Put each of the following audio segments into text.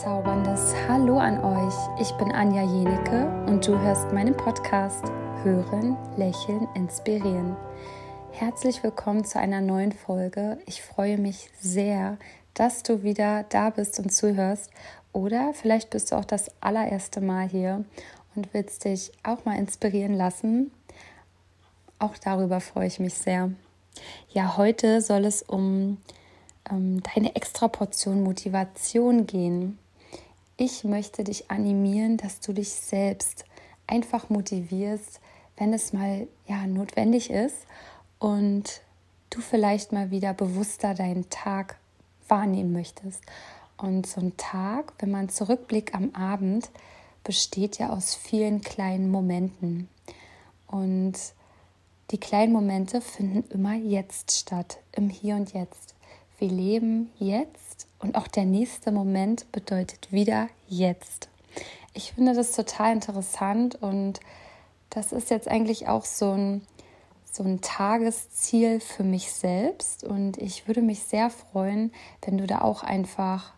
bezauberndes Hallo an euch. Ich bin Anja Jenecke und du hörst meinen Podcast Hören, Lächeln, Inspirieren. Herzlich willkommen zu einer neuen Folge. Ich freue mich sehr, dass du wieder da bist und zuhörst. Oder vielleicht bist du auch das allererste Mal hier und willst dich auch mal inspirieren lassen. Auch darüber freue ich mich sehr. Ja, heute soll es um ähm, deine extra Portion Motivation gehen. Ich möchte dich animieren, dass du dich selbst einfach motivierst, wenn es mal ja notwendig ist und du vielleicht mal wieder bewusster deinen Tag wahrnehmen möchtest. Und so ein Tag, wenn man zurückblickt am Abend, besteht ja aus vielen kleinen Momenten. Und die kleinen Momente finden immer jetzt statt, im Hier und Jetzt. Wir leben jetzt und auch der nächste Moment bedeutet wieder jetzt. Ich finde das total interessant und das ist jetzt eigentlich auch so ein, so ein Tagesziel für mich selbst und ich würde mich sehr freuen, wenn du da auch einfach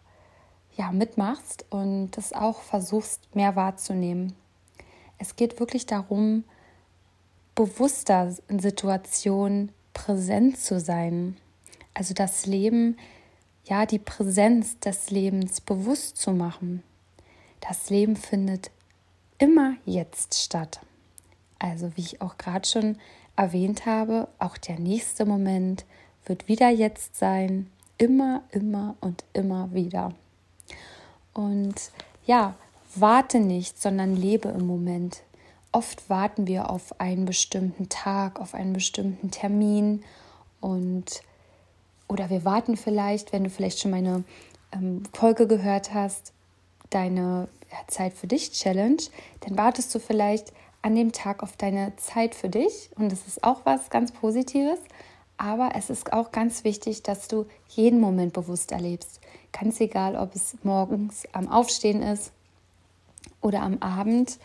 ja, mitmachst und das auch versuchst mehr wahrzunehmen. Es geht wirklich darum, bewusster in Situationen präsent zu sein also das Leben, ja, die Präsenz des Lebens bewusst zu machen. Das Leben findet immer jetzt statt. Also wie ich auch gerade schon erwähnt habe, auch der nächste Moment wird wieder jetzt sein, immer, immer und immer wieder. Und ja, warte nicht, sondern lebe im Moment. Oft warten wir auf einen bestimmten Tag, auf einen bestimmten Termin und oder wir warten vielleicht, wenn du vielleicht schon meine ähm, Folge gehört hast, deine Zeit für dich Challenge, dann wartest du vielleicht an dem Tag auf deine Zeit für dich. Und das ist auch was ganz Positives. Aber es ist auch ganz wichtig, dass du jeden Moment bewusst erlebst. Ganz egal, ob es morgens am Aufstehen ist oder am Abend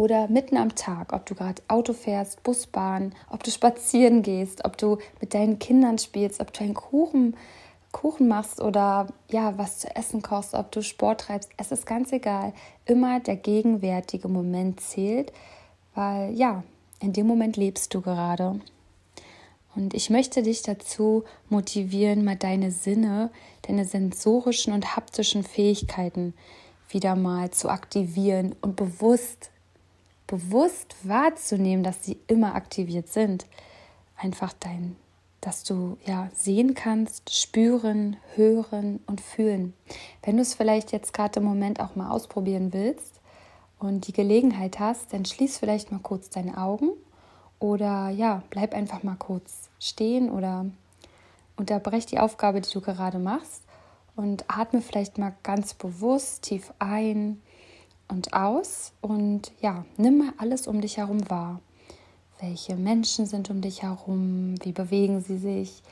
oder mitten am Tag, ob du gerade Auto fährst, Bus, Bahn, ob du spazieren gehst, ob du mit deinen Kindern spielst, ob du einen Kuchen, Kuchen machst oder ja, was zu essen kochst, ob du Sport treibst, es ist ganz egal. Immer der gegenwärtige Moment zählt, weil ja, in dem Moment lebst du gerade. Und ich möchte dich dazu motivieren, mal deine Sinne, deine sensorischen und haptischen Fähigkeiten wieder mal zu aktivieren und bewusst bewusst wahrzunehmen, dass sie immer aktiviert sind. Einfach dein, dass du ja sehen kannst, spüren, hören und fühlen. Wenn du es vielleicht jetzt gerade im Moment auch mal ausprobieren willst und die Gelegenheit hast, dann schließ vielleicht mal kurz deine Augen oder ja, bleib einfach mal kurz stehen oder unterbrech die Aufgabe, die du gerade machst und atme vielleicht mal ganz bewusst tief ein und aus und ja, nimm mal alles um dich herum wahr. Welche Menschen sind um dich herum? Wie bewegen sie sich?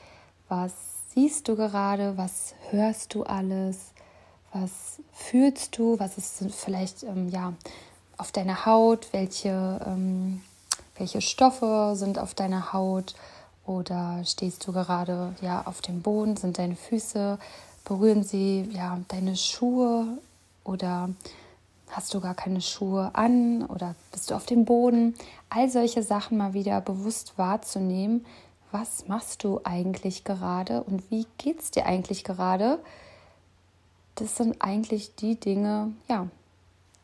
Was siehst du gerade? Was hörst du alles? Was fühlst du? Was ist vielleicht ähm, ja auf deiner Haut? Welche, ähm, welche Stoffe sind auf deiner Haut? Oder stehst du gerade ja auf dem Boden? Sind deine Füße berühren sie ja deine Schuhe oder Hast du gar keine Schuhe an oder bist du auf dem Boden? All solche Sachen mal wieder bewusst wahrzunehmen. Was machst du eigentlich gerade und wie geht es dir eigentlich gerade? Das sind eigentlich die Dinge, ja,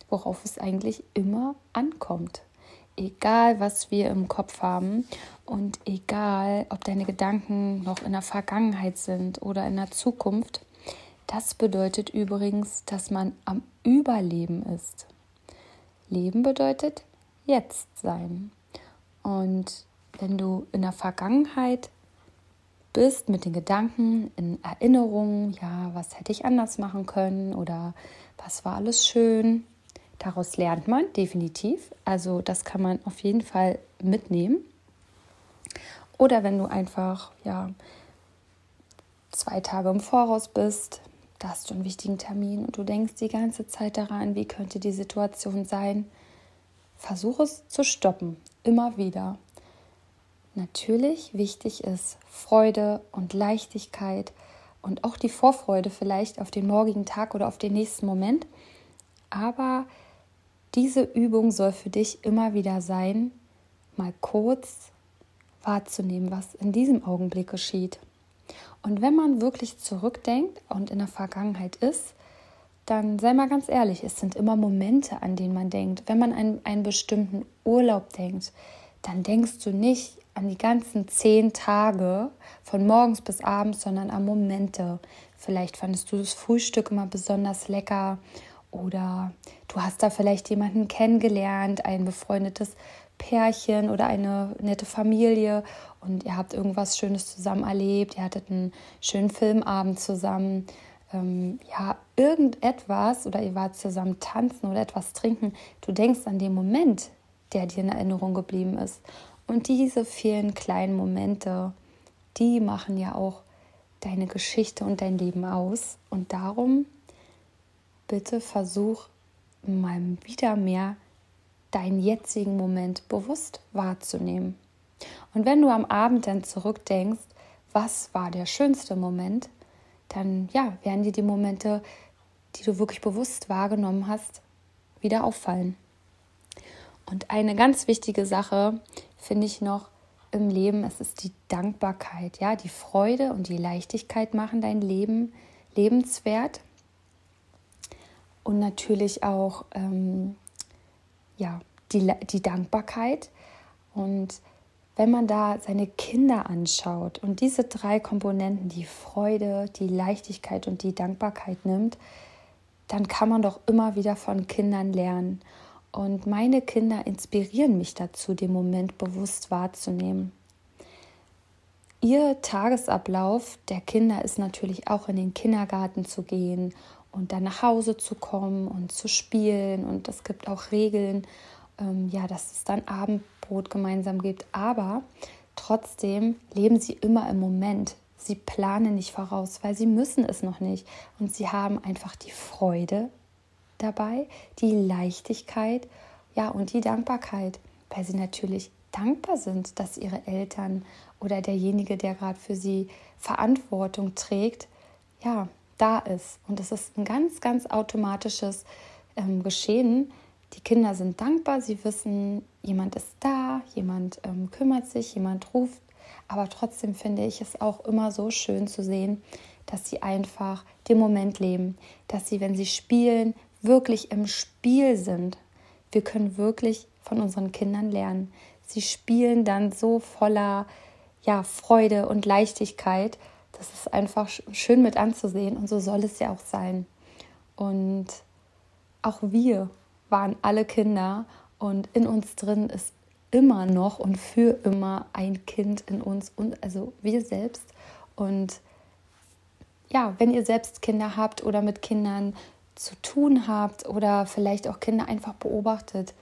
worauf es eigentlich immer ankommt. Egal, was wir im Kopf haben und egal, ob deine Gedanken noch in der Vergangenheit sind oder in der Zukunft, das bedeutet übrigens, dass man am Überleben ist. Leben bedeutet jetzt sein. Und wenn du in der Vergangenheit bist mit den Gedanken, in Erinnerungen, ja, was hätte ich anders machen können oder was war alles schön, daraus lernt man definitiv. Also das kann man auf jeden Fall mitnehmen. Oder wenn du einfach, ja, zwei Tage im Voraus bist, da hast du einen wichtigen Termin und du denkst die ganze Zeit daran, wie könnte die Situation sein. Versuch es zu stoppen, immer wieder. Natürlich wichtig ist Freude und Leichtigkeit und auch die Vorfreude vielleicht auf den morgigen Tag oder auf den nächsten Moment. Aber diese Übung soll für dich immer wieder sein, mal kurz wahrzunehmen, was in diesem Augenblick geschieht. Und wenn man wirklich zurückdenkt und in der Vergangenheit ist, dann sei mal ganz ehrlich, es sind immer Momente, an denen man denkt. Wenn man an einen bestimmten Urlaub denkt, dann denkst du nicht an die ganzen zehn Tage von morgens bis abends, sondern an Momente. Vielleicht fandest du das Frühstück immer besonders lecker oder du hast da vielleicht jemanden kennengelernt, ein befreundetes Pärchen oder eine nette Familie und ihr habt irgendwas Schönes zusammen erlebt, ihr hattet einen schönen Filmabend zusammen, ähm, ja, irgendetwas oder ihr wart zusammen tanzen oder etwas trinken. Du denkst an den Moment, der dir in Erinnerung geblieben ist. Und diese vielen kleinen Momente, die machen ja auch deine Geschichte und dein Leben aus. Und darum bitte versuch mal wieder mehr deinen jetzigen Moment bewusst wahrzunehmen. Und wenn du am Abend dann zurückdenkst, was war der schönste Moment, dann ja, werden dir die Momente, die du wirklich bewusst wahrgenommen hast, wieder auffallen. Und eine ganz wichtige Sache finde ich noch im Leben, es ist die Dankbarkeit, ja, die Freude und die Leichtigkeit machen dein Leben lebenswert und natürlich auch ähm, ja, die, die Dankbarkeit. Und wenn man da seine Kinder anschaut und diese drei Komponenten, die Freude, die Leichtigkeit und die Dankbarkeit nimmt, dann kann man doch immer wieder von Kindern lernen. Und meine Kinder inspirieren mich dazu, den Moment bewusst wahrzunehmen. Ihr Tagesablauf der Kinder ist natürlich auch in den Kindergarten zu gehen und dann nach Hause zu kommen und zu spielen. Und es gibt auch Regeln, ähm, ja, dass es dann Abendbrot gemeinsam gibt. Aber trotzdem leben sie immer im Moment. Sie planen nicht voraus, weil sie müssen es noch nicht. Und sie haben einfach die Freude dabei, die Leichtigkeit, ja, und die Dankbarkeit, weil sie natürlich dankbar sind, dass ihre Eltern oder derjenige, der gerade für sie Verantwortung trägt, ja, da ist. Und es ist ein ganz, ganz automatisches ähm, Geschehen. Die Kinder sind dankbar, sie wissen, jemand ist da, jemand ähm, kümmert sich, jemand ruft. Aber trotzdem finde ich es auch immer so schön zu sehen, dass sie einfach den Moment leben, dass sie, wenn sie spielen, wirklich im Spiel sind. Wir können wirklich von unseren Kindern lernen. Sie spielen dann so voller ja, Freude und Leichtigkeit. Das ist einfach schön mit anzusehen und so soll es ja auch sein. Und auch wir waren alle Kinder und in uns drin ist immer noch und für immer ein Kind in uns und also wir selbst. Und ja, wenn ihr selbst Kinder habt oder mit Kindern zu tun habt oder vielleicht auch Kinder einfach beobachtet,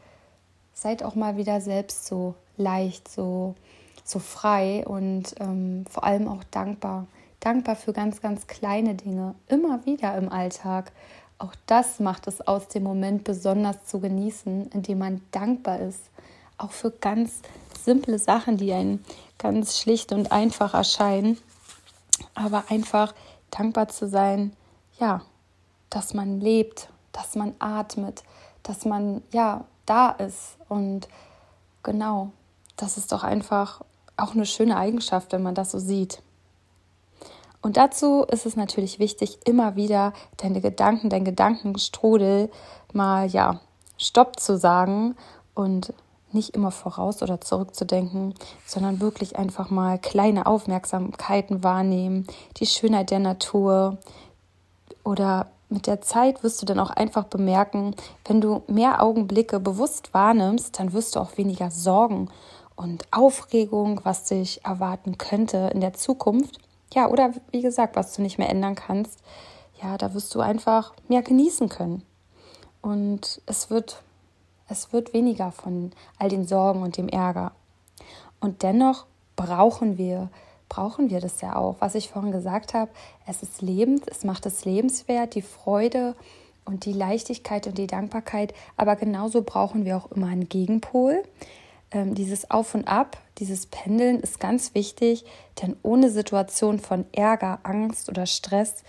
seid auch mal wieder selbst so leicht, so, so frei und ähm, vor allem auch dankbar. Dankbar für ganz, ganz kleine Dinge, immer wieder im Alltag. Auch das macht es aus, dem Moment besonders zu genießen, indem man dankbar ist. Auch für ganz simple Sachen, die einem ganz schlicht und einfach erscheinen. Aber einfach dankbar zu sein, ja, dass man lebt, dass man atmet, dass man ja da ist. Und genau, das ist doch einfach auch eine schöne Eigenschaft, wenn man das so sieht. Und dazu ist es natürlich wichtig, immer wieder deine Gedanken, dein Gedankenstrudel mal ja Stopp zu sagen und nicht immer voraus oder zurückzudenken, sondern wirklich einfach mal kleine Aufmerksamkeiten wahrnehmen, die Schönheit der Natur oder mit der Zeit wirst du dann auch einfach bemerken, wenn du mehr Augenblicke bewusst wahrnimmst, dann wirst du auch weniger Sorgen und Aufregung, was dich erwarten könnte in der Zukunft. Ja, oder wie gesagt, was du nicht mehr ändern kannst. Ja, da wirst du einfach mehr genießen können. Und es wird, es wird weniger von all den Sorgen und dem Ärger. Und dennoch brauchen wir brauchen wir das ja auch. Was ich vorhin gesagt habe, es ist lebend, es macht es lebenswert, die Freude und die Leichtigkeit und die Dankbarkeit. Aber genauso brauchen wir auch immer einen Gegenpol. Ähm, dieses Auf und Ab, dieses Pendeln ist ganz wichtig, denn ohne Situation von Ärger, Angst oder Stress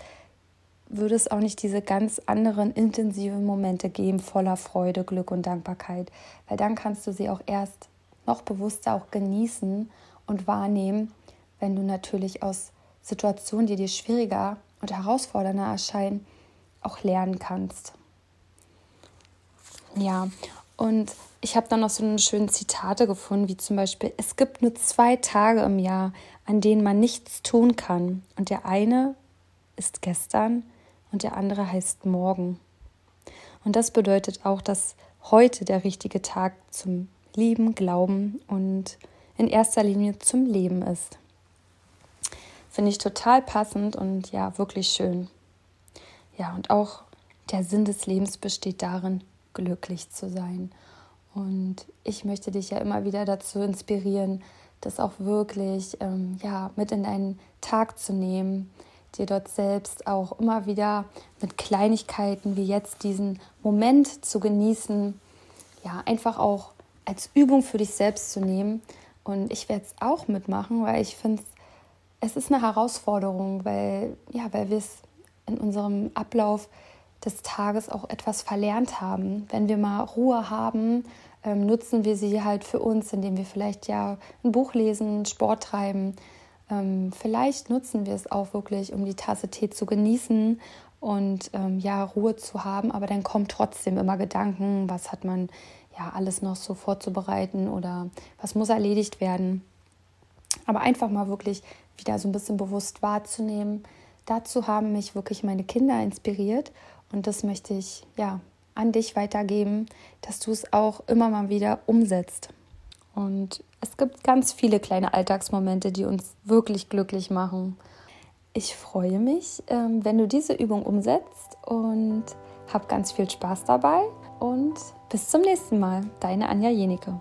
würde es auch nicht diese ganz anderen intensiven Momente geben, voller Freude, Glück und Dankbarkeit, weil dann kannst du sie auch erst noch bewusster auch genießen und wahrnehmen, wenn du natürlich aus Situationen, die dir schwieriger und herausfordernder erscheinen, auch lernen kannst. Ja, und ich habe dann noch so eine schöne Zitate gefunden, wie zum Beispiel, es gibt nur zwei Tage im Jahr, an denen man nichts tun kann. Und der eine ist gestern und der andere heißt morgen. Und das bedeutet auch, dass heute der richtige Tag zum Lieben, Glauben und in erster Linie zum Leben ist. Finde ich total passend und ja, wirklich schön. Ja, und auch der Sinn des Lebens besteht darin, glücklich zu sein. Und ich möchte dich ja immer wieder dazu inspirieren, das auch wirklich ähm, ja, mit in deinen Tag zu nehmen, dir dort selbst auch immer wieder mit Kleinigkeiten wie jetzt diesen Moment zu genießen, ja, einfach auch als Übung für dich selbst zu nehmen. Und ich werde es auch mitmachen, weil ich finde, es ist eine Herausforderung, weil, ja, weil wir es in unserem Ablauf des Tages auch etwas verlernt haben. Wenn wir mal Ruhe haben, ähm, nutzen wir sie halt für uns, indem wir vielleicht ja ein Buch lesen, Sport treiben. Ähm, vielleicht nutzen wir es auch wirklich, um die Tasse Tee zu genießen und ähm, ja Ruhe zu haben. Aber dann kommen trotzdem immer Gedanken, was hat man ja alles noch so vorzubereiten oder was muss erledigt werden. Aber einfach mal wirklich wieder so ein bisschen bewusst wahrzunehmen. Dazu haben mich wirklich meine Kinder inspiriert und das möchte ich ja an dich weitergeben, dass du es auch immer mal wieder umsetzt. Und es gibt ganz viele kleine Alltagsmomente, die uns wirklich glücklich machen. Ich freue mich, ähm, wenn du diese Übung umsetzt und hab ganz viel Spaß dabei und bis zum nächsten Mal. Deine Anja Jenike.